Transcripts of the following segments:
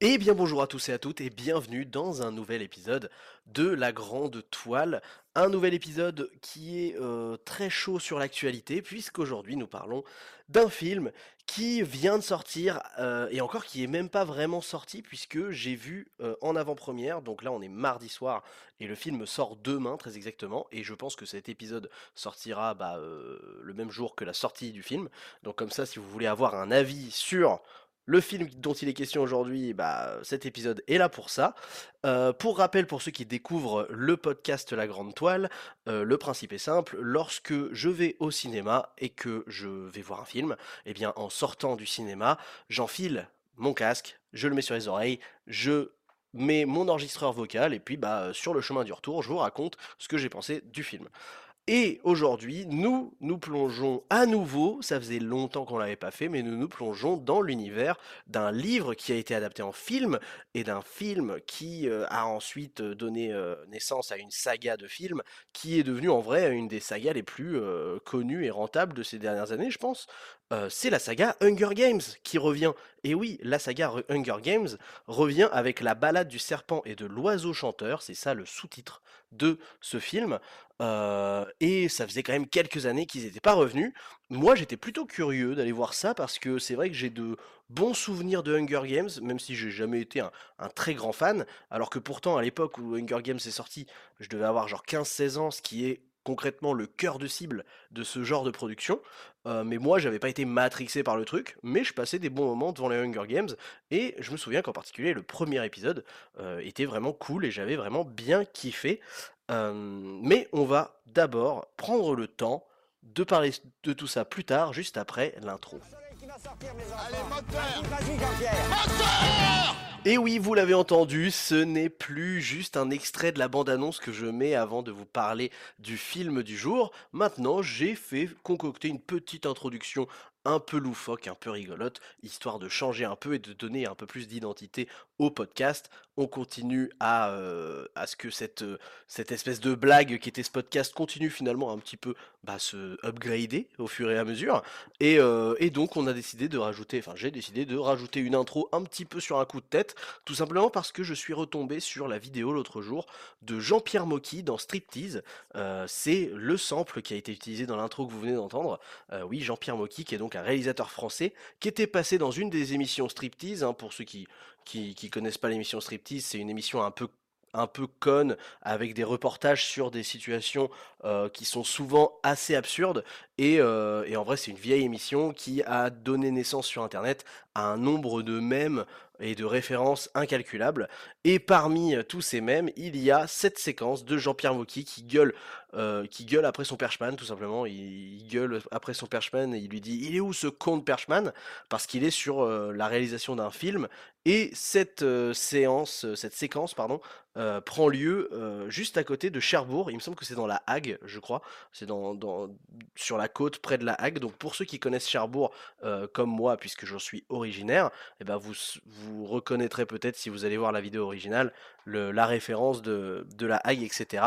Eh bien bonjour à tous et à toutes et bienvenue dans un nouvel épisode de La Grande Toile. Un nouvel épisode qui est euh, très chaud sur l'actualité puisqu'aujourd'hui nous parlons d'un film qui vient de sortir euh, et encore qui est même pas vraiment sorti puisque j'ai vu euh, en avant-première, donc là on est mardi soir et le film sort demain très exactement et je pense que cet épisode sortira bah, le même jour que la sortie du film. Donc comme ça si vous voulez avoir un avis sur le film dont il est question aujourd'hui, bah, cet épisode est là pour ça. Euh, pour rappel, pour ceux qui découvrent le podcast La Grande Toile, euh, le principe est simple. Lorsque je vais au cinéma et que je vais voir un film, eh bien, en sortant du cinéma, j'enfile mon casque, je le mets sur les oreilles, je mets mon enregistreur vocal et puis bah, sur le chemin du retour, je vous raconte ce que j'ai pensé du film. Et aujourd'hui, nous nous plongeons à nouveau, ça faisait longtemps qu'on l'avait pas fait, mais nous nous plongeons dans l'univers d'un livre qui a été adapté en film et d'un film qui euh, a ensuite euh, donné euh, naissance à une saga de films qui est devenue en vrai une des sagas les plus connues et rentables de ces dernières années, je pense. c'est la saga Hunger Games qui revient. Et oui, la saga Hunger Games revient avec la balade du serpent et de l'oiseau chanteur, c'est ça le sous-titre de ce film. et ça faisait quand même quelques années qu'ils n'étaient pas revenus. Moi, j'étais plutôt curieux d'aller voir ça parce que c'est vrai que j'ai de bons souvenirs de Hunger Games, même si j'ai jamais été un, un, très grand fan. Alors que pourtant, à l'époque où Hunger Games est sorti, je devais avoir genre 15-16 ans, ce qui est concrètement le cœur de cible de ce genre de production. mais moi, j'avais pas été matrixé par le truc, mais je passais des bons moments devant les Hunger Games, et je me souviens qu'en particulier, le premier épisode était vraiment cool, et j'avais vraiment bien kiffé. mais on va d'abord prendre le temps de parler de tout ça plus tard, juste après l'intro. Et oui, vous l'avez entendu, ce n'est plus juste un extrait de la bande-annonce que je mets avant de vous parler du film du jour. Maintenant, j'ai fait concocter une petite introduction un peu loufoque, un peu rigolote, histoire de changer un peu et de donner un peu plus d'identité au podcast. On continue à, euh, à ce que cette, euh, cette espèce de blague qui était ce podcast continue finalement un petit peu bah, se upgrader au fur et à mesure. Et, euh, et donc on a décidé de rajouter, enfin j'ai décidé de rajouter une intro un petit peu sur un coup de tête, tout simplement parce que je suis retombé sur la vidéo l'autre jour de Jean-Pierre Mocky dans Striptease. C'est le sample qui a été utilisé dans l'intro que vous venez d'entendre. oui, Jean-Pierre Mocky qui est donc un réalisateur français qui était passé dans une des émissions Striptease, hein, pour ceux qui, qui, connaissent pas l'émission Striptease, c'est une émission un peu un peu conne avec des reportages sur des situations euh, qui sont souvent assez absurdes. Et, euh, et en vrai c'est une vieille émission qui a donné naissance sur internet un nombre de mèmes et de références incalculables. Et parmi euh, tous ces mèmes, il y a cette séquence de Jean-Pierre Mocky qui gueule, euh, qui gueule après son perchman, tout simplement. Il, gueule après son perchman et il lui dit Il est où ce con de perchman? Parce qu'il est sur euh, la réalisation d'un film. Et cette séance, cette séquence, pardon, prend lieu juste à côté de Cherbourg. Il me semble que c'est dans la Hague, je crois. C'est dans, sur la côte près de la Hague. Donc pour ceux qui connaissent Cherbourg comme moi, puisque j'en suis originaire, et eh ben vous, vous reconnaîtrez peut-être si vous allez voir la vidéo originale la référence de, la Hague, etc.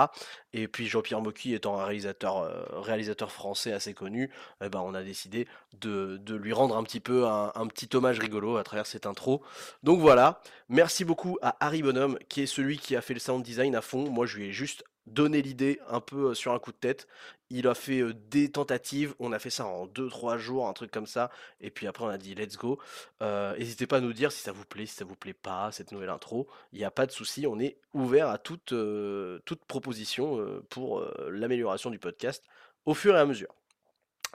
Et puis Jean-Pierre Mocky étant un réalisateur, euh, réalisateur français assez connu, eh ben on a décidé de, de, lui rendre un petit peu un, un, petit hommage rigolo à travers cette intro. Donc voilà, merci beaucoup à Harry Bonhomme qui est celui qui a fait le sound design à fond. Moi je lui ai juste donné l'idée un peu sur un coup de tête. Il a fait des tentatives, on a fait ça en 2-3 jours, un truc comme ça, et puis après on a dit let's go. N'hésitez pas à nous dire si ça vous plaît, si ça vous plaît pas, cette nouvelle intro. Il n'y a pas de souci, on est ouvert à toute, toute proposition pour l'amélioration du podcast au fur et à mesure.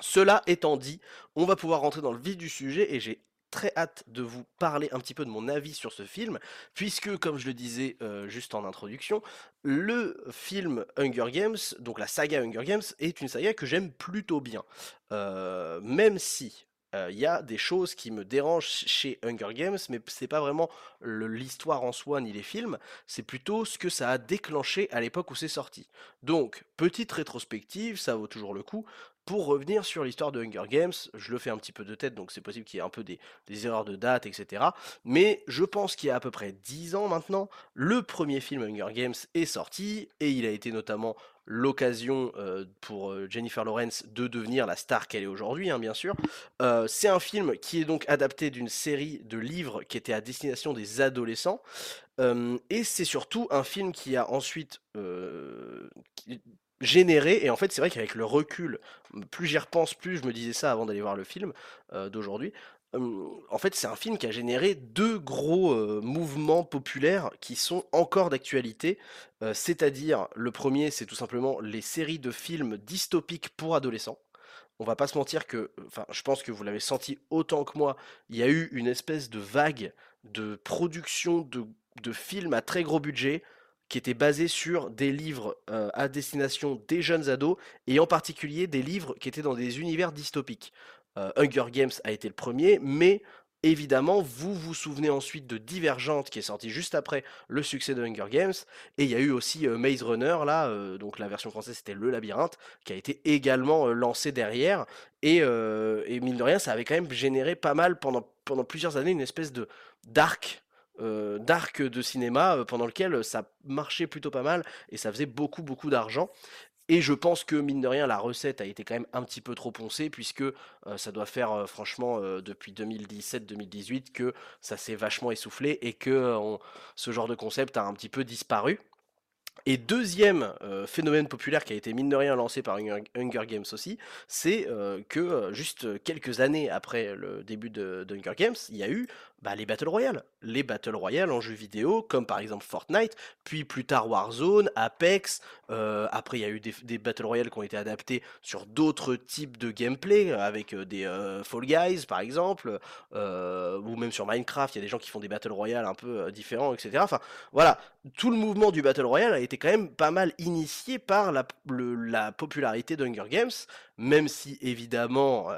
Cela étant dit, on va pouvoir rentrer dans le vif du sujet et j'ai très hâte de vous parler un petit peu de mon avis sur ce film, puisque, comme je le disais euh, juste en introduction, le film Hunger Games, donc la saga Hunger Games, est une saga que j'aime plutôt bien. Euh, même si euh, il y a des choses qui me dérangent chez Hunger Games, mais c'est pas vraiment l'histoire en soi ni les films, c'est plutôt ce que ça a déclenché à l'époque où c'est sorti. Donc, petite rétrospective, ça vaut toujours le coup. Pour revenir sur l'histoire de Hunger Games, je le fais un petit peu de tête, donc c'est possible qu'il y ait un peu des, erreurs de date, etc. Mais je pense qu'il y a à peu près 10 ans maintenant, le premier film Hunger Games est sorti, et il a été notamment l'occasion euh, pour euh, Jennifer Lawrence de devenir la star qu'elle est aujourd'hui, hein, bien sûr. Euh, c'est un film qui est donc adapté d'une série de livres qui était à destination des adolescents. et c'est surtout un film qui a ensuite généré, et en fait c'est vrai qu'avec le recul, plus j'y repense, plus je me disais ça avant d'aller voir le film d'aujourd'hui, en fait c'est un film qui a généré deux gros mouvements populaires qui sont encore d'actualité, c'est-à-dire le premier c'est tout simplement les séries de films dystopiques pour adolescents. On va pas se mentir que, enfin je pense que vous l'avez senti autant que moi, il y a eu une espèce de vague de production de, de films à très gros budget, qui était basé sur des livres euh, à destination des jeunes ados, et en particulier des livres qui étaient dans des univers dystopiques. Euh, Hunger Games a été le premier, mais évidemment, vous vous souvenez ensuite de Divergente, qui est sorti juste après le succès de Hunger Games, et il y a eu aussi euh, Maze Runner, là, donc la version française c'était Le Labyrinthe, qui a été également lancé derrière, et, et, mine de rien, ça avait quand même généré pas mal pendant, pendant plusieurs années une espèce de d'arc euh, d'arc de cinéma euh, pendant lequel ça marchait plutôt pas mal et ça faisait beaucoup beaucoup d'argent. Et je pense que mine de rien, la recette a été quand même un petit peu trop poncée, puisque euh, ça doit faire franchement depuis 2017-2018 que ça s'est vachement essoufflé et que ce genre de concept a un petit peu disparu. Et deuxième phénomène populaire qui a été mine de rien lancé par Hunger Games aussi, c'est que juste quelques années après le début de, Hunger Games, il y a eu bah, les Battle Royale. Les Battle Royale en jeu vidéo, comme par exemple Fortnite, puis plus tard Warzone, Apex. Euh, après, il y a eu des, Battle Royale qui ont été adaptés sur d'autres types de gameplay, avec euh, des euh, Fall Guys par exemple, ou même sur Minecraft, il y a des gens qui font des Battle Royale un peu différents, etc. Enfin, voilà, tout le mouvement du Battle Royale a été quand même pas mal initié par la, la popularité d'Hunger Games, même si évidemment,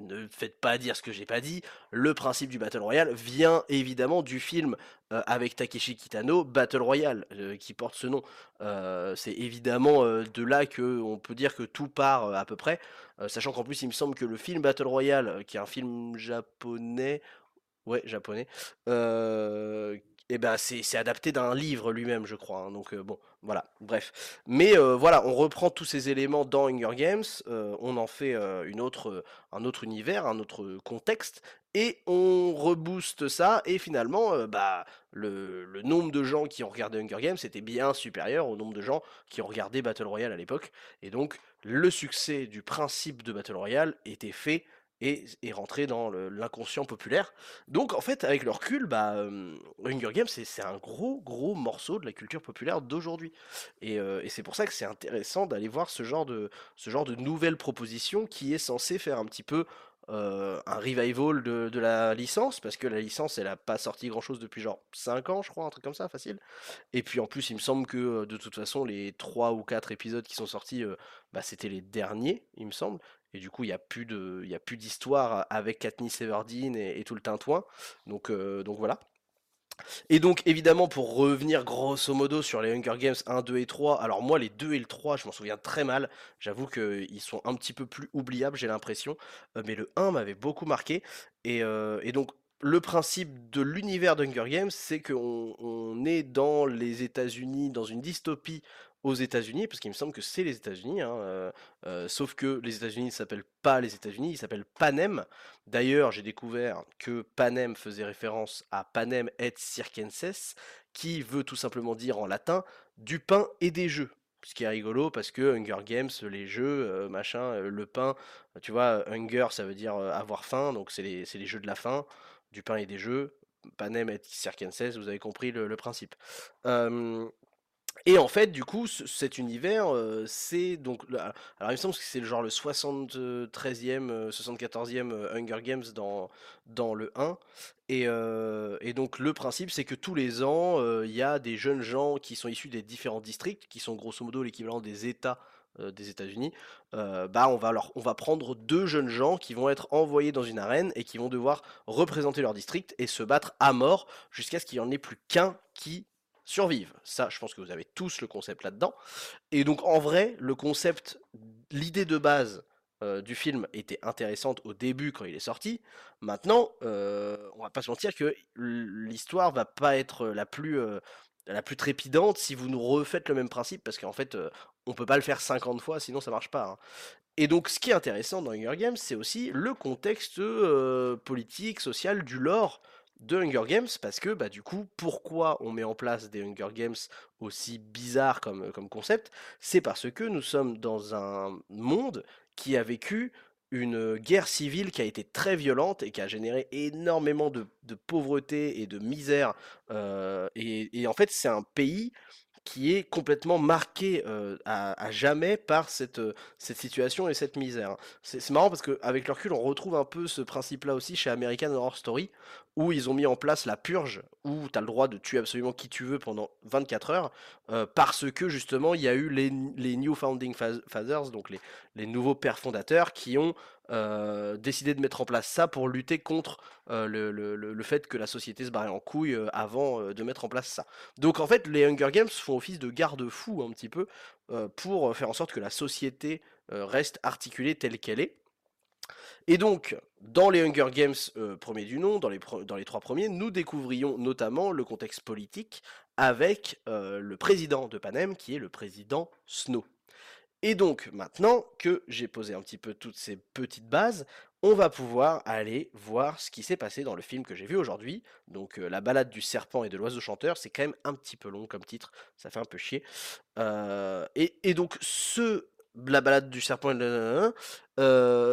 ne faites pas dire ce que j'ai pas dit, le principe du Battle Royale vient évidemment du film euh, avec Takeshi Kitano, Battle Royale, euh, qui porte ce nom. Euh, c'est évidemment de là que on peut dire que tout part à peu près, sachant qu'en plus il me semble que le film Battle Royale, qui est un film japonais, ouais japonais, eh ben c'est adapté d'un livre lui-même, je crois. Hein, donc bon, voilà, bref. Mais voilà, on reprend tous ces éléments dans Hunger Games, on en fait une autre, un autre univers, un autre contexte, et on rebooste ça, et finalement, bah, le, le, nombre de gens qui ont regardé Hunger Games était bien supérieur au nombre de gens qui ont regardé Battle Royale à l'époque. Et donc, le succès du principe de Battle Royale était fait et est rentré dans l'inconscient populaire. Donc en fait, avec le recul, bah, Hunger Games, c'est un gros, gros morceau de la culture populaire d'aujourd'hui. Et, c'est pour ça que c'est intéressant d'aller voir ce genre, de, ce genre de nouvelle proposition qui est censée faire un petit peu un revival de, la licence, parce que la licence, elle a pas sorti grand-chose depuis genre 5 ans, je crois, un truc comme ça, facile. Et puis en plus, il me semble que de toute façon, les 3 ou 4 épisodes qui sont sortis, bah, c'était les derniers, il me semble. Et du coup, il n'y a plus d'histoire avec Katniss Everdeen et, tout le tintouin. Donc, euh, donc voilà. Et donc évidemment pour revenir grosso modo sur les Hunger Games 1, 2 et 3, alors moi les 2 et le 3 je m'en souviens très mal, j'avoue qu'ils sont un petit peu plus oubliables j'ai l'impression, euh, mais le 1 m'avait beaucoup marqué, et, euh, et donc le principe de l'univers d'Hunger Games c'est qu'on on est dans les États-Unis, dans une dystopie aux États-Unis, parce qu'il me semble que c'est les États-Unis, hein, euh, euh, sauf que les États-Unis ne s'appellent pas les États-Unis, ils s'appellent Panem. D'ailleurs, j'ai découvert que Panem faisait référence à Panem et circenses, qui veut tout simplement dire en latin du pain et des jeux. Ce qui est rigolo parce que Hunger Games, les jeux, euh, machin, le pain, tu vois, Hunger ça veut dire avoir faim, donc c'est les, les, jeux de la faim, du pain et des jeux. Panem et circenses, vous avez compris le, le principe. Et en fait, du coup, cet univers, c'est donc. Alors, il me semble que c'est genre le 73e, 74e Hunger Games dans, dans le 1. Et, et donc, le principe, c'est que tous les ans, il y a des jeunes gens qui sont issus des différents districts, qui sont grosso modo l'équivalent des États des États-Unis, bah on va leur, on va prendre deux jeunes gens qui vont être envoyés dans une arène et qui vont devoir représenter leur district et se battre à mort jusqu'à ce qu'il n'y en ait plus qu'un qui survivent. Ça, je pense que vous avez tous le concept là-dedans. Et donc, en vrai, le concept, l'idée de base du film était intéressante au début quand il est sorti. Maintenant, on va pas se mentir que l'histoire va pas être la plus la plus trépidante si vous nous refaites le même principe, parce qu'en fait, on peut pas le faire 50 fois, sinon ça marche pas. Hein. Et donc, ce qui est intéressant dans Hunger Games, c'est aussi le contexte politique, social, du lore de Hunger Games, parce que, bah, du coup, pourquoi on met en place des Hunger Games aussi bizarres comme, comme concept? C'est parce que nous sommes dans un monde qui a vécu une guerre civile qui a été très violente et qui a généré énormément de, pauvreté et de misère. et, en fait, c'est un pays qui est complètement marqué à, jamais par cette, cette situation et cette misère. C'est marrant parce qu'avec le recul, on retrouve un peu ce principe-là aussi chez American Horror Story, où ils ont mis en place la purge, où tu as le droit de tuer absolument qui tu veux pendant 24 heures, parce que justement, il y a eu les, les New Founding Fathers, donc les, les nouveaux pères fondateurs, qui ont décidé de mettre en place ça pour lutter contre le, le, le, fait que la société se barrait en couille avant de mettre en place ça. Donc en fait, les Hunger Games font office de garde-fou un petit peu pour faire en sorte que la société reste articulée telle qu'elle est. Et donc, dans les Hunger Games premiers du nom, dans les, dans les trois premiers, nous découvrions notamment le contexte politique avec le président de Panem, qui est le président Snow. Et donc, maintenant que j'ai posé un petit peu toutes ces petites bases, on va pouvoir aller voir ce qui s'est passé dans le film que j'ai vu aujourd'hui. Donc, La balade du serpent et de l'oiseau chanteur, c'est quand même un petit peu long comme titre, ça fait un peu chier. et, donc, ce la balade du serpent et de...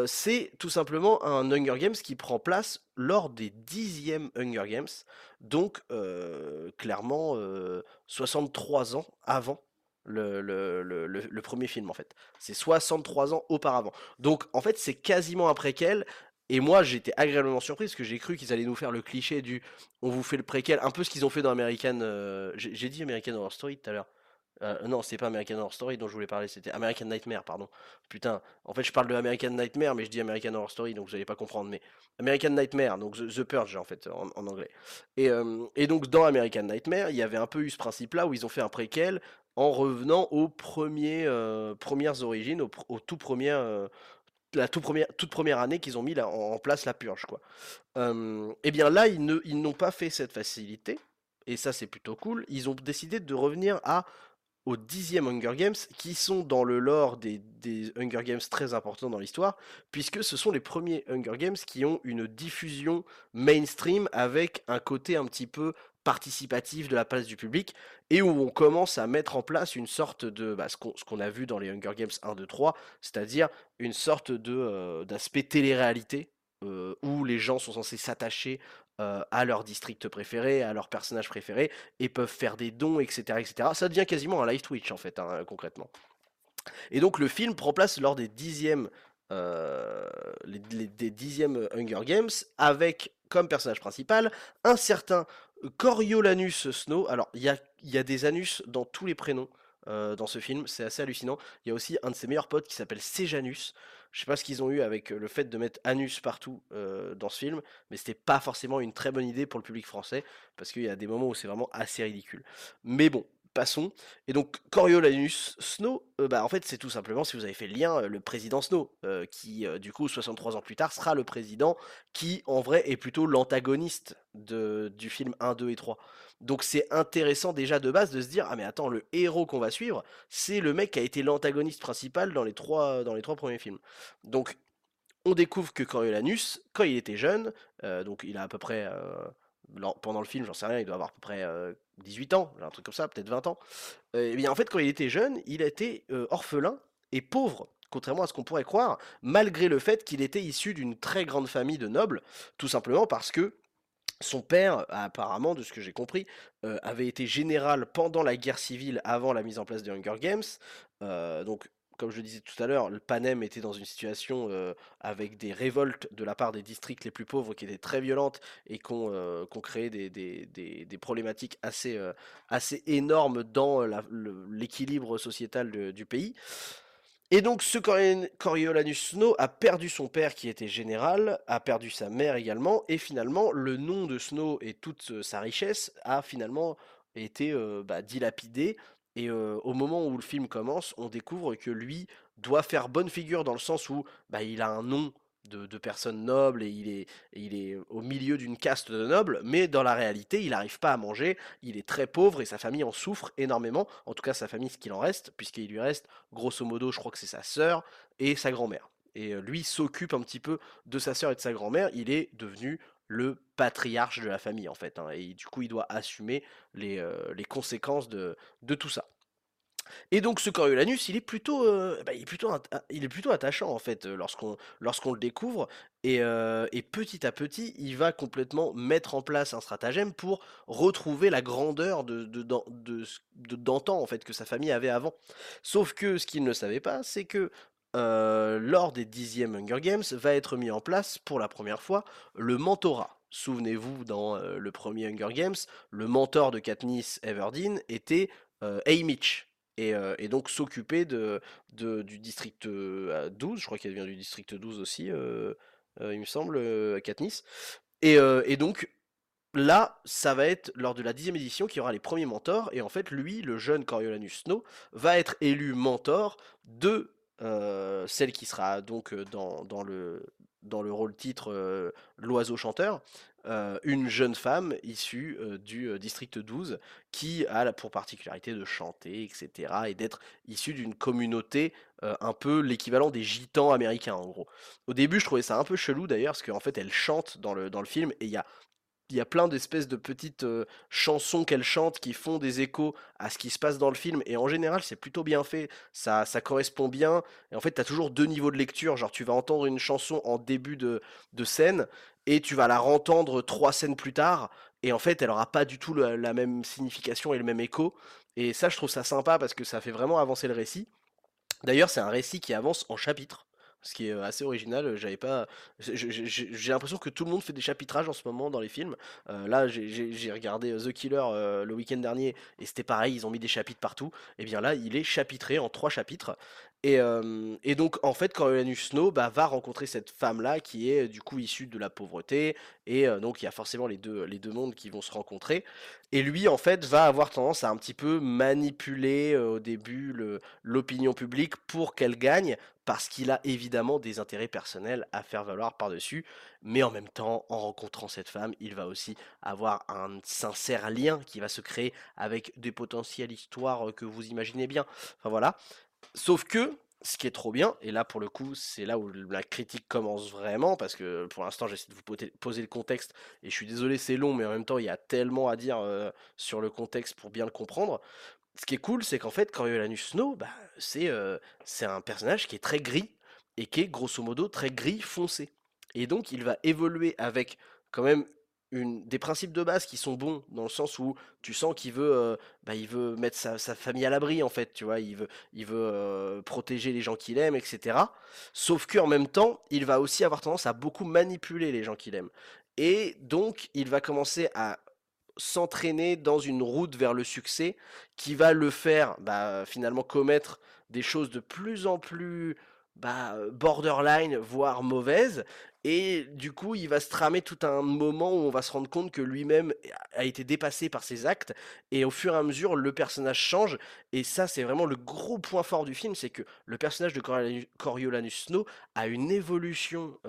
c'est tout simplement un Hunger Games qui prend place lors des dixièmes Hunger Games, donc clairement 63 ans avant le, le, le, premier film en fait. C'est 63 ans auparavant. Donc en fait c'est quasiment un préquel. Et moi j'étais agréablement surpris parce que j'ai cru qu'ils allaient nous faire le cliché du on vous fait le préquel, un peu ce qu'ils ont fait dans American. Euh, j'ai dit American Horror Story tout à l'heure. Euh, non, c'est pas American Horror Story dont je voulais parler, c'était American Nightmare, pardon. Putain, en fait, je parle de American Nightmare, mais je dis American Horror Story, donc vous allez pas comprendre. Mais American Nightmare, donc The, Purge en fait, en, anglais. Et, euh, et, donc dans American Nightmare, il y avait un peu eu ce principe-là où ils ont fait un préquel en revenant aux euh, premières origines, aux, tout premières, euh, la première, toute première année qu'ils ont mis en, place la purge. Quoi. et eh bien là, ils, n'ont pas fait cette facilité, et ça c'est plutôt cool. Ils ont décidé de revenir à au dixième Hunger Games, qui sont dans le lore des Hunger Games très importants dans l'histoire, puisque ce sont les premiers Hunger Games qui ont une diffusion mainstream avec un côté un petit peu participatif de la place du public et où on commence à mettre en place une sorte de bah, ce qu'on a vu dans les Hunger Games 1, 2, 3, c'est-à-dire une sorte de euh, d'aspect télé-réalité euh, où les gens sont censés s'attacher euh, à leur district préféré, à leur personnage préféré et peuvent faire des dons, etc., etc. Ça devient quasiment un live Twitch en fait, hein, concrètement. Et donc le film prend place lors des dixièmes des dixièmes Hunger Games avec comme personnage principal un certain Coriolanus Snow. Alors, il y a, des anus dans tous les prénoms euh, dans ce film, c'est assez hallucinant. Il y a aussi un de ses meilleurs potes qui s'appelle Sejanus. Je sais pas ce qu'ils ont eu avec euh, le fait de mettre anus partout euh, dans ce film, mais c'était pas forcément une très bonne idée pour le public français, parce qu'il y a des moments où c'est vraiment assez ridicule. Mais bon, passons. Et donc, Coriolanus Snow, euh, bah, en fait, c'est tout simplement, si vous avez fait le lien, euh, le président Snow, euh, qui, du coup, 63 ans plus tard, sera le président qui, en vrai, est plutôt l'antagoniste du film 1, 2 et 3. Donc, c'est intéressant déjà de base de se dire, ah mais attends, le héros qu'on va suivre, c'est le mec qui a été l'antagoniste principal dans les, trois, dans les trois premiers films. Donc, on découvre que Coriolanus, quand il était jeune, donc il a à peu près pendant le film, j'en sais rien, il doit avoir à peu près 18 ans, un truc comme ça, peut-être 20 ans. et bien en fait, quand il était jeune, il était orphelin et pauvre, contrairement à ce qu'on pourrait croire, malgré le fait qu'il était issu d'une très grande famille de nobles, tout simplement parce que son père, apparemment, de ce que j'ai compris, avait été général pendant la guerre civile avant la mise en place des Hunger Games. donc comme je le disais tout à l'heure, le Panem était dans une situation avec des révoltes de la part des districts les plus pauvres qui étaient très violentes et qui ont, créé des, problématiques assez, assez énormes dans l'équilibre sociétal du pays. Et donc ce Coriolanus Snow a perdu son père qui était général, a perdu sa mère également, et finalement le nom de Snow et toute sa richesse a finalement été bah, dilapidé Et au moment où le film commence, on découvre que lui doit faire bonne figure dans le sens où bah, il a un nom de, personne noble et il est, il est au milieu d'une caste de nobles, mais dans la réalité, il n'arrive pas à manger, il est très pauvre et sa famille en souffre énormément, en tout cas sa famille, ce qu'il en reste, puisqu'il lui reste, grosso modo, je crois que c'est sa sœur et sa grand-mère. Et lui s'occupe un petit peu de sa sœur et de sa grand-mère, il est devenu le patriarche de la famille en fait, hein, et du coup il doit assumer les, les conséquences de, de tout ça. Et donc ce Coriolanus, il est plutôt, bah, il est plutôt, il est plutôt attachant en fait lorsqu'on lorsqu'on le découvre et, et, petit à petit, il va complètement mettre en place un stratagème pour retrouver la grandeur de d'antan de, en fait que sa famille avait avant. Sauf que ce qu'il ne savait pas, c'est que lors des dixièmes Hunger Games va être mis en place pour la première fois le mentorat. Souvenez-vous, dans le premier Hunger Games, le mentor de Katniss Everdeen était Haymitch, et, donc s'occuper de, du district 12, je crois qu'elle vient du district 12 aussi, il me semble, Katniss. Et, et, donc là, ça va être lors de la dixième édition qu'il y aura les premiers mentors, et en fait lui, le jeune Coriolanus Snow, va être élu mentor de celle qui sera donc dans, dans, le, dans le rôle titre l'oiseau chanteur, une jeune femme issue du district 12 qui a pour particularité de chanter, etc. et d'être issue d'une communauté un peu l'équivalent des gitans américains en gros. Au début je trouvais ça un peu chelou d'ailleurs parce qu'en fait elle chante dans le, dans le film et il y a il y a plein d'espèces de petites chansons qu'elle chante qui font des échos à ce qui se passe dans le film. Et en général, c'est plutôt bien fait. Ça, ça correspond bien. Et en fait, tu as toujours deux niveaux de lecture. Genre, tu vas entendre une chanson en début de, scène et tu vas la rentendre trois scènes plus tard. Et en fait, elle aura pas du tout la même signification et le même écho. Et ça, je trouve ça sympa parce que ça fait vraiment avancer le récit. D'ailleurs, c'est un récit qui avance en chapitres ce qui est assez original. J'avais pas, j'ai l'impression que tout le monde fait des chapitrages en ce moment dans les films. là, j'ai regardé The Killer le week-end dernier et c'était pareil, ils ont mis des chapitres partout. Et bien là, il est chapitré en trois chapitres et, donc, en fait, Coriolanus Snow bah, va rencontrer cette femme-là qui est du coup issue de la pauvreté. Et donc, il y a forcément les deux, les deux mondes qui vont se rencontrer. Et lui, en fait, va avoir tendance à un petit peu manipuler au début l'opinion publique pour qu'elle gagne, parce qu'il a évidemment des intérêts personnels à faire valoir par-dessus. Mais en même temps, en rencontrant cette femme, il va aussi avoir un sincère lien qui va se créer avec des potentielles histoires que vous imaginez bien. Enfin voilà. Sauf que, ce qui est trop bien, et là pour le coup, c'est là où la critique commence vraiment, parce que pour l'instant j'essaie de vous poser le contexte, et je suis désolé c'est long, mais en même temps il y a tellement à dire euh, sur le contexte pour bien le comprendre. Ce qui est cool, c'est qu'en fait, Coriolanus Snow, bah, euh, c'est un personnage qui est très gris, et qui est grosso modo très gris foncé. Et donc il va évoluer avec quand même des principes de base qui sont bons dans le sens où tu sens qu'il veut, euh, bah, il veut mettre sa, famille à l'abri en fait, tu vois, il veut, il veut euh, protéger les gens qu'il aime, etc. Sauf qu'en même temps, il va aussi avoir tendance à beaucoup manipuler les gens qu'il aime. Et donc, il va commencer à s'entraîner dans une route vers le succès qui va le faire bah, finalement commettre des choses de plus en plus bah, borderline, voire mauvaise. Et du coup, il va se tramer tout un moment où on va se rendre compte que lui-même a été dépassé par ses actes. Et au fur et à mesure, le personnage change. Et ça, c'est vraiment le gros point fort du film, c'est que le personnage de Coriolanus Snow a une évolution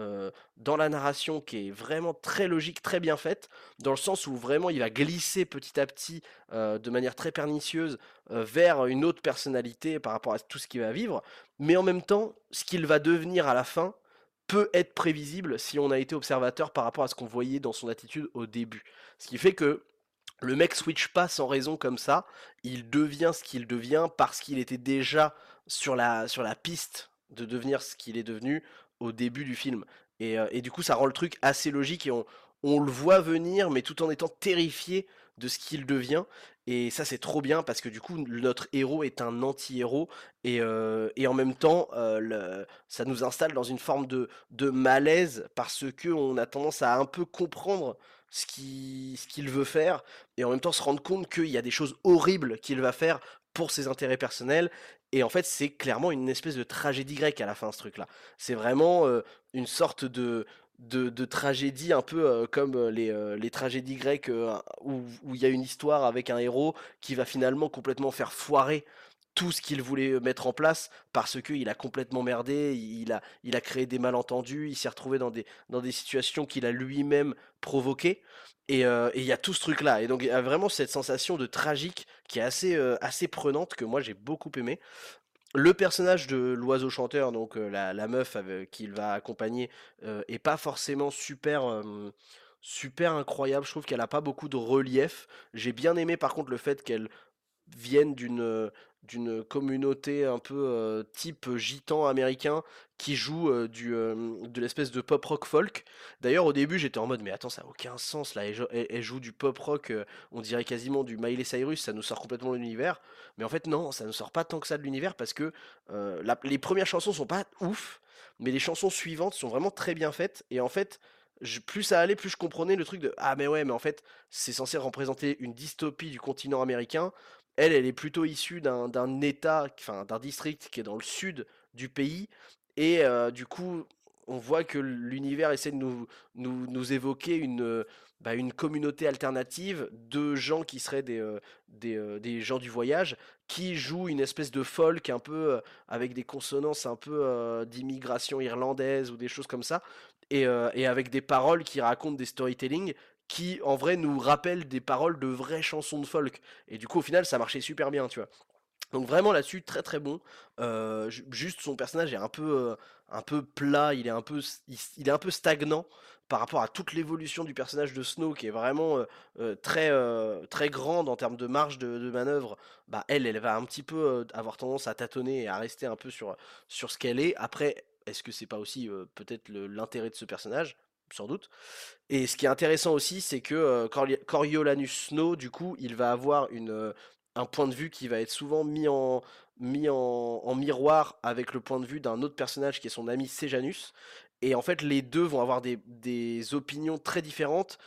dans la narration qui est vraiment très logique, très bien faite, dans le sens où vraiment il va glisser petit à petit, de manière très pernicieuse, vers une autre personnalité par rapport à tout ce qu'il va vivre. Mais en même temps, ce qu'il va devenir à la fin, peut être prévisible si on a été observateur par rapport à ce qu'on voyait dans son attitude au début. Ce qui fait que le mec switch pas sans raison comme ça, il devient ce qu'il devient parce qu'il était déjà sur la, sur la piste de devenir ce qu'il est devenu au début du film. Et, euh, et, du coup, ça rend le truc assez logique et on, on le voit venir, mais tout en étant terrifié de ce qu'il devient. Et ça, c'est trop bien parce que du coup, notre héros est un anti-héros et, et, en même temps, le, ça nous installe dans une forme de, de malaise parce que on a tendance à un peu comprendre ce qu'il veut faire et en même temps se rendre compte qu'il y a des choses horribles qu'il va faire pour ses intérêts personnels. Et en fait, c'est clairement une espèce de tragédie grecque à la fin, ce truc-là. C'est vraiment une sorte de, de, de tragédie un peu euh, comme euh, les, euh, les tragédies grecques euh, où il y a une histoire avec un héros qui va finalement complètement faire foirer tout ce qu'il voulait mettre en place parce qu'il a complètement merdé, il a, il a créé des malentendus, il s'est retrouvé dans des, dans des situations qu'il a lui-même provoquées. Et il y a tout ce truc-là. Et donc il y a vraiment cette sensation de tragique qui est assez, assez prenante que moi j'ai beaucoup aimé. Le personnage de l'oiseau chanteur, donc euh, la, meuf avec- qu'il va accompagner, euh, est pas forcément super, euh, super incroyable. Je trouve qu'elle a pas beaucoup de relief. J'ai bien aimé par contre le fait qu'elle vienne d'une euh, d'une communauté un peu type gitan américain qui joue du, de l'espèce de pop rock folk. D'ailleurs, au début, j'étais en mode, mais attends, ça n'a aucun sens là. Elle, jo- elle- elle joue du pop rock, on dirait quasiment du Miley Cyrus, ça nous sort complètement de l'univers. Mais en fait, non, ça ne sort pas tant que ça de l'univers parce que les premières chansons sont pas ouf, mais les chansons suivantes sont vraiment très bien faites. Et en fait, plus ça allait, plus je comprenais le truc de Ah, mais ouais, mais en fait, c'est censé représenter une dystopie du continent américain. Elle, elle est plutôt issue d'un état, enfin d'un district qui est dans le sud du pays. Et euh, du coup, on voit que l'univers essaie de nous, nous, nous évoquer une, bah, une communauté alternative de gens qui seraient des, euh, des, euh, des gens du voyage, qui jouent une espèce de folk un peu avec des consonances un peu d'immigration irlandaise ou des choses comme ça, et, et avec des paroles qui racontent des storytelling qui en vrai nous rappellent des paroles de vraies chansons de folk. Et du coup au final ça marchait super bien, tu vois. Donc vraiment là-dessus, très très bon. Euh, ju- juste son personnage est un peu, euh, un peu plat, il est un peu, stagnant par rapport à toute l'évolution du personnage de Snow qui est vraiment euh, très, très grande en termes de marge de, manœuvre. Bah elle, elle va un petit peu avoir tendance à tâtonner et à rester un peu sur, sur ce qu'elle est. Après, est-ce que c'est pas aussi peut-être l'intérêt de ce personnage? Sans doute. Et ce qui est intéressant aussi, c'est que euh, Coriolanus Snow, du coup, il va avoir une, euh, un point de vue qui va être souvent mis en, mis en, miroir avec le point de vue d'un autre personnage qui est son ami Sejanus. Et en fait, les deux vont avoir des, des opinions très différentes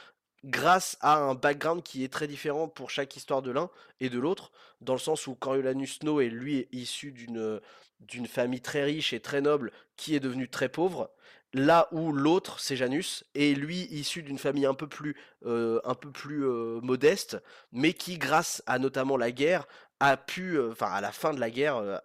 grâce à un background qui est très différent pour chaque histoire de l'un et de l'autre, dans le sens où Coriolanus Snow est lui issu d'une d'une famille très riche et très noble qui est devenue très pauvre, là où l'autre, Sejanus, est lui issu d'une famille un peu plus, euh, euh, modeste, mais qui, grâce à notamment la guerre, a pu, euh, enfin à la fin de la guerre,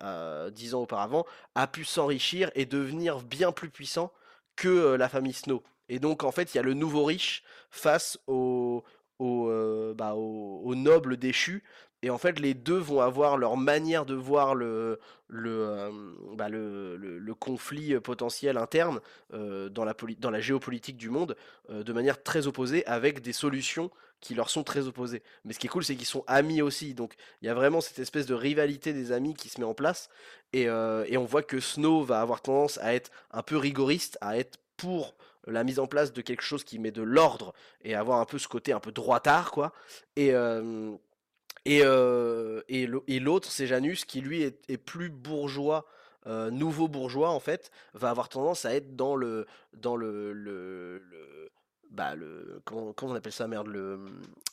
dix ans auparavant, a pu s'enrichir et devenir bien plus puissant que la famille Snow. Et donc en fait, il y a le nouveau riche face au, au, euh, bah, au, au noble déchu. Et en fait, les deux vont avoir leur manière de voir le, le, bah, le, conflit potentiel interne dans la, dans la géopolitique du monde de manière très opposée, avec des solutions qui leur sont très opposées. Mais ce qui est cool, c'est qu'ils sont amis aussi. Donc il y a vraiment cette espèce de rivalité des amis qui se met en place. Et, et on voit que Snow va avoir tendance à être un peu rigoriste, à être pour la mise en place de quelque chose qui met de l'ordre et avoir un peu ce côté un peu droitard, quoi. Et, et, euh, et l'au- et l'autre, c'est Janus, qui lui est, plus bourgeois, euh, nouveau bourgeois en fait, va avoir tendance à être dans le, dans le, le, le- bah le, comment, comment on appelle ça, merde, le,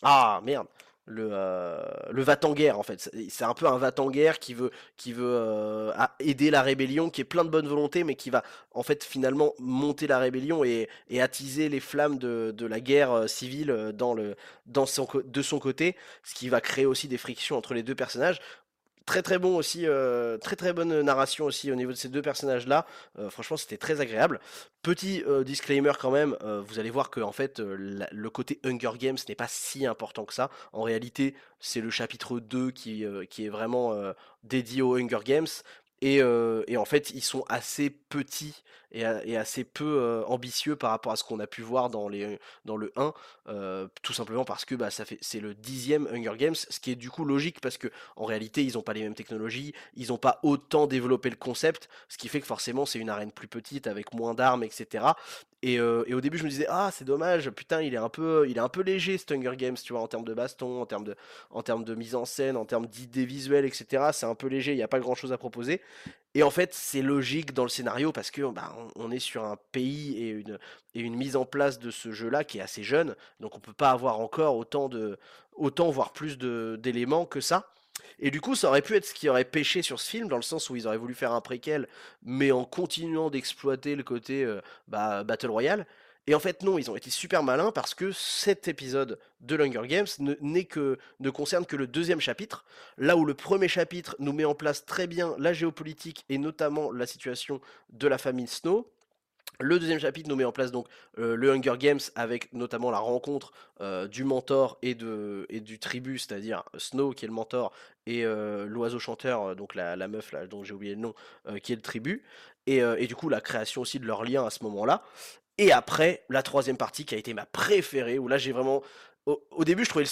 ah merde, le, euh, le va-t-en-guerre en fait. C'est un peu un va-t-en-guerre qui veut, qui veut euh, aider la rébellion, qui est plein de bonne volonté, mais qui va en fait finalement monter la rébellion et, attiser les flammes de, la guerre euh, civile euh, dans le, de son côté ce qui va créer aussi des frictions entre les deux personnages. Très très bon aussi, euh, très très bonne narration aussi au niveau de ces deux personnages-là. Euh, franchement, c'était très agréable. Petit euh, disclaimer quand même, vous allez voir que en fait, le côté Hunger Games n'est pas si important que ça. En réalité, c'est le chapitre 2 qui, qui est vraiment dédié aux Hunger Games. Et, en fait, ils sont assez petits et, assez peu ambitieux par rapport à ce qu'on a pu voir dans, les, dans le 1, euh, tout simplement parce que bah, ça fait, c'est le dixième Hunger Games, ce qui est du coup logique parce que en réalité, ils n'ont pas les mêmes technologies, ils n'ont pas autant développé le concept, ce qui fait que forcément, c'est une arène plus petite avec moins d'armes, etc. Et, euh, et au début, je me disais, ah, c'est dommage, putain, il est un peu, il est un peu léger, ce Hunger Games, tu vois, en termes de baston, en termes de, en termes de mise en scène, en termes d'idées visuelles, etc. C'est un peu léger, il n'y a pas grand-chose à proposer. Et en fait, c'est logique dans le scénario parce que bah, on, est sur un pays et une, et une mise en place de ce jeu-là qui est assez jeune, donc on peut pas avoir encore autant de, autant voire plus d'éléments que ça. Et du coup, ça aurait pu être ce qui aurait pêché sur ce film, dans le sens où ils auraient voulu faire un préquel, mais en continuant d'exploiter le côté euh, bah, Battle Royale. Et en fait, non, ils ont été super malins parce que cet épisode de l'Hunger Games que, ne concerne que le deuxième chapitre, là où le premier chapitre nous met en place très bien la géopolitique et notamment la situation de la famille Snow. Le deuxième chapitre nous met en place donc euh, le Hunger Games avec notamment la rencontre euh, du mentor et, de, et du tribu, c'est-à-dire Snow qui est le mentor et euh, l'oiseau chanteur, donc la, meuf là dont j'ai oublié le nom, qui est le tribu. Et, et, du coup la création aussi de leur lien à ce moment-là. Et après, la troisième partie qui a été ma préférée, où là j'ai vraiment... Au, début, je trouvais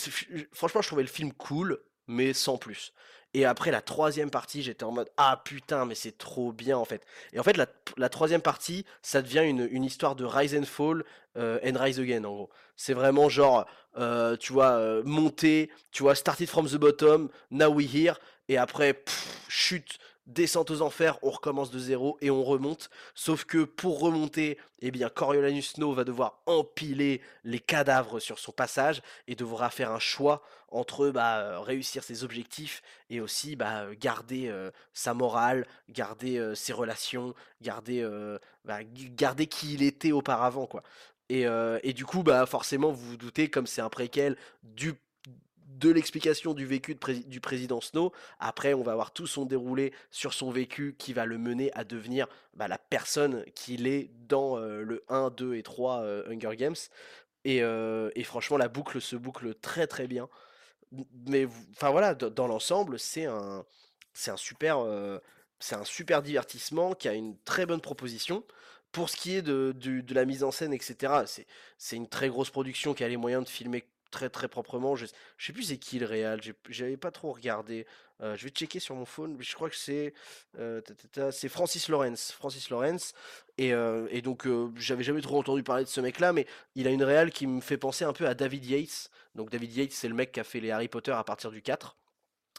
franchement, je trouvais le film cool, mais sans plus. Et après la troisième partie, j'étais en mode ah putain, mais c'est trop bien en fait. Et en fait, la, troisième partie, ça devient une, histoire de rise and fall euh, and rise again en gros. C'est vraiment genre, euh, tu vois, euh, monter, tu vois, started from the bottom, now we here, et après, chute, descente aux enfers, on recommence de zéro et on remonte. Sauf que pour remonter, eh bien Coriolanus Snow va devoir empiler les cadavres sur son passage et devra faire un choix entre bah, euh, réussir ses objectifs et aussi bah, garder euh, sa morale, garder euh, ses relations, garder, bah, garder qui il était auparavant quoi. Et, et, du coup, bah forcément, vous vous doutez, comme c'est un préquel du de l'explication du vécu du président Snow. Après, on va avoir tout son déroulé sur son vécu qui va le mener à devenir bah, la personne qu'il est dans euh, le 1, 2 et 3 euh, Hunger Games. Euh, et, franchement, la boucle se boucle très très bien. Mais enfin voilà, dans l'ensemble, c'est un, un super, un super divertissement qui a une très bonne proposition. Pour ce qui est de, de la mise en scène, etc., c'est une très grosse production qui a les moyens de filmer très très proprement. Je, je sais plus c'est qui le réal, j'avais pas trop regardé. Euh, je vais checker sur mon phone, je crois que c'est euh, c'est Francis Lawrence. Francis Lawrence. Et, euh, et donc j'avais jamais trop entendu parler de ce mec-là, mais il a une réal qui me fait penser un peu à David Yates. Donc David Yates, c'est le mec qui a fait les Harry Potter à partir du 4.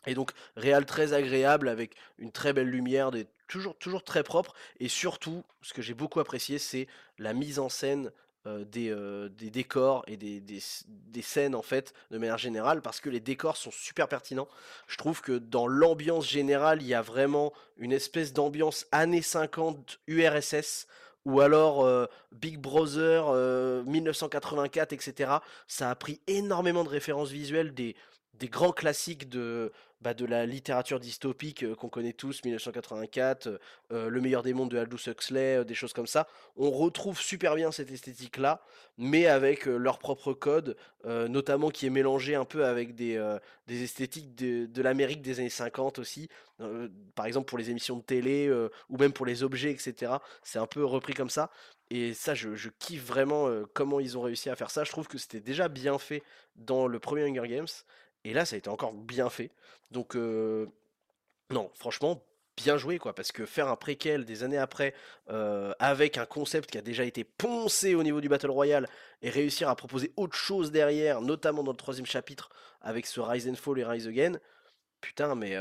Et donc réal très agréable avec une très belle lumière, toujours, toujours très propre. Et surtout, ce que j'ai beaucoup apprécié, c'est la mise en scène euh, euh, des, décors et des, scènes en fait de manière générale parce que les décors sont super pertinents. Je trouve que dans l'ambiance générale, il y a vraiment une espèce d'ambiance années 50 URSS ou alors euh, Big Brother 1984, etc. Ça a pris énormément de références visuelles des, des grands classiques de, bah, de la littérature dystopique qu'on connaît tous, 1984, euh, euh, Le meilleur des mondes de Aldous Huxley, des choses comme ça. On retrouve super bien cette esthétique-là, mais avec leur propre code, notamment qui est mélangé un peu avec des, des esthétiques de, l'Amérique des années 50 aussi. par exemple pour les émissions de télé ou même pour les objets, etc. C'est un peu repris comme ça. Et ça, je, je kiffe vraiment comment ils ont réussi à faire ça. Je trouve que c'était déjà bien fait dans le premier Hunger Games. Et là, ça a été encore bien fait. Donc, non, franchement, bien joué, quoi. Parce que faire un préquel des années après, avec un concept qui a déjà été poncé au niveau du Battle Royale, et réussir à proposer autre chose derrière, notamment dans le troisième chapitre, avec ce Rise and Fall et Rise Again, putain, mais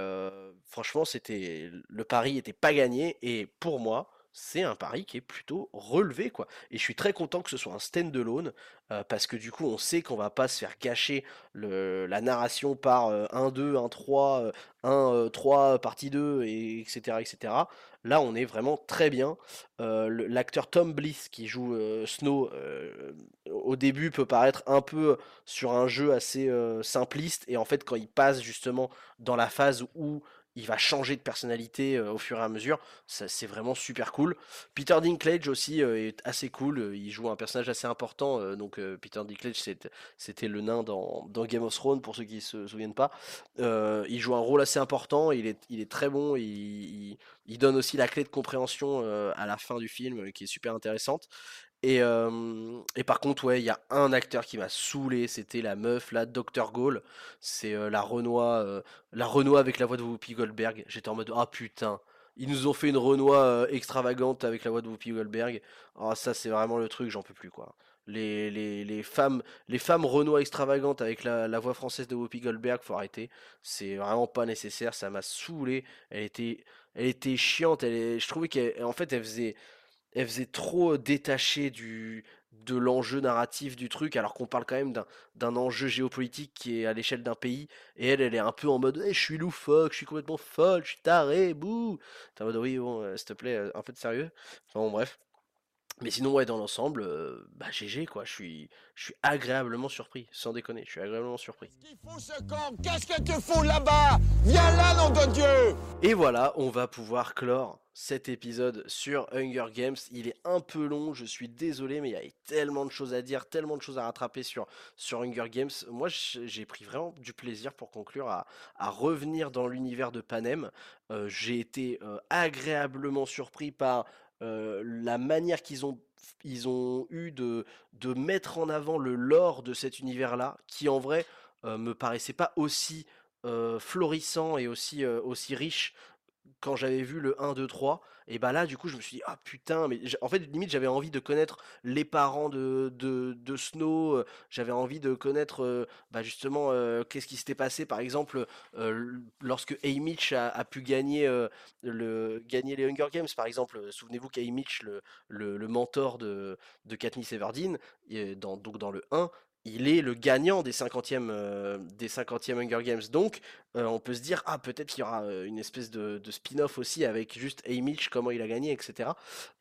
franchement, c'était le pari était pas gagné. Et pour moi, c'est un pari qui est plutôt relevé quoi. Et je suis très content que ce soit un stand-alone euh, parce que du coup on sait qu'on va pas se faire gâcher la narration par 1, 2, 1, 3, 1, 3, partie 2, et, etc., etc. Là on est vraiment très bien. Euh, l'acteur Tom Bliss qui joue euh, Snow au début peut paraître un peu sur un jeu assez simpliste et en fait quand il passe justement dans la phase où il va changer de personnalité euh, au fur et à mesure. C'est vraiment super cool. Peter Dinklage aussi euh, est assez cool. Euh, il joue un personnage assez important. donc Peter Dinklage, c'était le nain dans, Game of Thrones pour ceux qui se souviennent pas. il joue un rôle assez important. Il est, très bon. Il, donne aussi la clé de compréhension à la fin du film qui est super intéressante. Et, et, par contre, ouais, il y a un acteur qui m'a saoulé, c'était la meuf, là, Dr. Gaulle. C'est la Renoir, la Renoir avec la voix de Whoopi Goldberg. J'étais en mode, ah putain, ils nous ont fait une Renoir extravagante avec la voix de Whoopi Goldberg. Ah, ça, c'est vraiment le truc, j'en peux plus, quoi. Les, les, les, femmes les femmes Renoir extravagantes avec la, la, voix française de Whoopi Goldberg, faut arrêter. C'est vraiment pas nécessaire, ça m'a saoulé. Elle était, elle était chiante. Elle je trouvais qu'en fait, elle faisait elle faisait trop détachée du, de l'enjeu narratif du truc, alors qu'on parle quand même d'un enjeu géopolitique qui est à l'échelle d'un pays, et elle, elle est un peu en mode hey, je suis loufoque, je suis complètement folle, je suis taré, bouh T'es en mode oui, bon, s'il te plaît, un peu de sérieux? Enfin bon, bref. Mais sinon, ouais, dans l'ensemble, euh, bah GG quoi, je suis, je suis agréablement surpris, sans déconner, je suis agréablement surpris. Qu'est-ce que tu fous là-bas? Viens là, nom de Dieu Et voilà, on va pouvoir clore cet épisode sur Hunger Games. Il est un peu long, je suis désolé, mais il y a tellement de choses à dire, tellement de choses à rattraper sur, sur Hunger Games. Moi, j'ai pris vraiment du plaisir pour conclure à, revenir dans l'univers de Panem. Euh, j'ai été euh, agréablement surpris par euh, la manière qu'ils ont ils eu de, mettre en avant le lore de cet univers-là, qui en vrai me paraissait pas aussi florissant et aussi, aussi riche quand j'avais vu le 1, 2, 3, et bah là, du coup, je me suis dit, ah putain, mais en fait, limite, j'avais envie de connaître les parents de, de, Snow, euh, j'avais envie de connaître, bah justement, qu'est-ce qui s'était passé, par exemple, lorsque Haymitch a, pu gagner, le, gagner les Hunger Games, par exemple. Souvenez-vous qu'Haymitch, le, le, mentor de, de Katniss Everdeen, donc dans le 1, il est le gagnant des 50e, euh, des 50e Hunger Games. Donc, euh, on peut se dire, ah, peut-être qu'il y aura euh, une espèce de, spin-off aussi avec juste Haymitch, comment il a gagné, etc.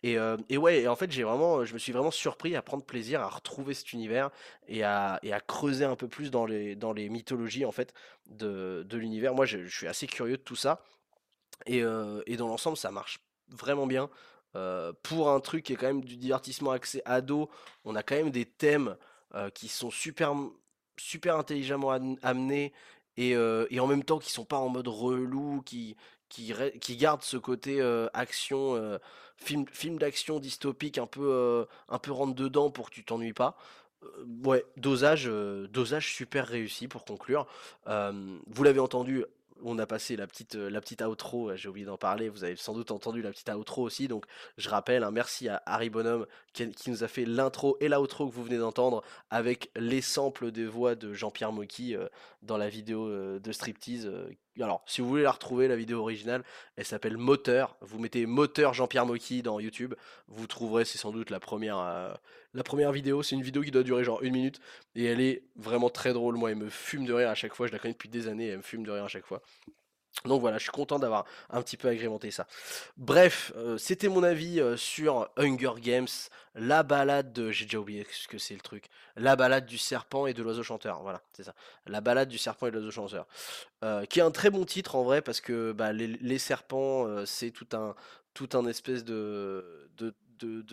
Et, et ouais, en fait, j'ai je me suis vraiment surpris à prendre plaisir à retrouver cet univers et à, et creuser un peu plus dans les, mythologies, en fait, de, l'univers. Moi, je, suis assez curieux de tout ça. Et, et dans l'ensemble, ça marche vraiment bien. pour un truc qui est quand même du divertissement accès ado, on a quand même des thèmes euh, qui sont super, super intelligemment amenés et, euh, et, en même temps qui sont pas en mode relou, qui, qui, qui gardent ce côté euh, action, film, film d'action dystopique un peu, un peu rentre dedans pour que tu t'ennuies pas. ouais, dosage, dosage super réussi pour conclure. vous l'avez entendu, on a passé la petite, la petite outro, j'ai oublié d'en parler, vous avez sans doute entendu la petite outro aussi, donc je rappelle, un merci à Harry Bonhomme qui, nous a fait l'intro et l'outro que vous venez d'entendre avec les samples des voix de Jean-Pierre Mocky dans la vidéo de Striptease alors, si vous voulez la retrouver, la vidéo originale, elle s'appelle Moteur. Vous mettez Moteur Jean-Pierre Mocky dans YouTube, vous trouverez, c'est sans doute la première, euh, la première vidéo. C'est une vidéo qui doit durer genre une minute et elle est vraiment très drôle. Moi, elle me fume de rire à chaque fois. Je la connais depuis des années, elle me fume de rire à chaque fois. Donc voilà, je suis content d'avoir un petit peu agrémenté ça. Bref, euh, c'était mon avis euh, sur Hunger Games, la balade de... J'ai déjà oublié ce que c'est le truc. La balade du serpent et de l'oiseau chanteur. Voilà, c'est ça. La balade du serpent et de l'oiseau chanteur. Euh, qui est un très bon titre en vrai, parce que bah, les, serpents, c'est tout un, tout un espèce de,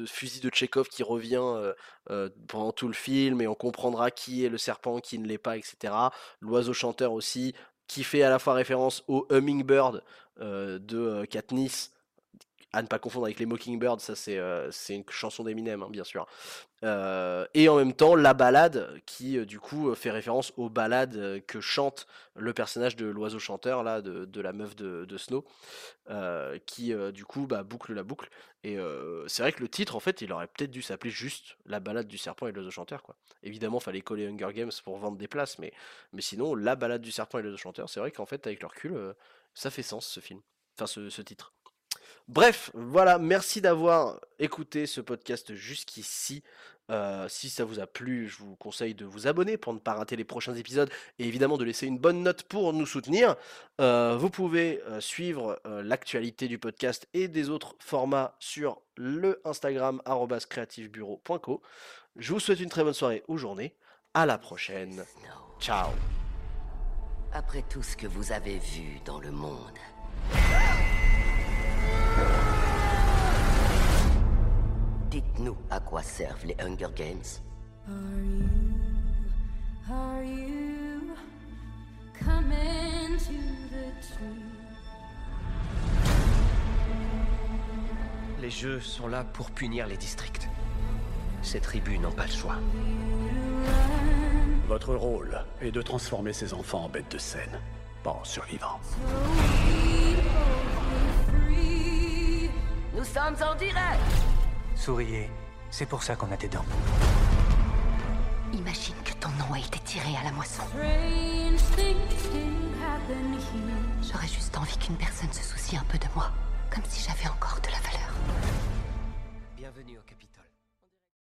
fusil de Tchekhov qui revient pendant tout le film et on comprendra qui est le serpent, qui ne l'est pas, etc. L'oiseau chanteur aussi, qui fait à la fois référence au Hummingbird euh, de euh, Katniss, à ne pas confondre avec les Mockingbirds, ça c'est euh, une chanson d'Eminem, hein, bien sûr. et en même temps, la balade qui du coup fait référence aux balades que chante le personnage de l'oiseau chanteur, là, de, la meuf de, Snow, qui du coup bah, boucle la boucle. Et c'est vrai que le titre, en fait, il aurait peut-être dû s'appeler juste La balade du serpent et de l'oiseau chanteur. Quoi. Évidemment, fallait coller Hunger Games pour vendre des places, mais, mais sinon, La balade du serpent et de l'oiseau chanteur, c'est vrai qu'en fait, avec le recul, ça fait sens ce film. Enfin, ce, titre. Bref, voilà, merci d'avoir écouté ce podcast jusqu'ici. si ça vous a plu, je vous conseille de vous abonner pour ne pas rater les prochains épisodes et évidemment de laisser une bonne note pour nous soutenir. vous pouvez suivre l'actualité du podcast et des autres formats sur le Instagram creativebureau.co. Je vous souhaite une très bonne soirée ou journée. À la prochaine. Ciao. Après tout ce que vous avez vu dans le monde. Dites-nous à quoi servent les Hunger Games. Les jeux sont là pour punir les districts. Ces tribus n'ont pas le choix. Votre rôle est de transformer ces enfants en bêtes de scène, pas en survivants. Nous sommes en direct Souriez, c'est pour ça qu'on a des dents. Imagine que ton nom a été tiré à la moisson. J'aurais juste envie qu'une personne se soucie un peu de moi, comme si j'avais encore de la valeur. Bienvenue au Capitole.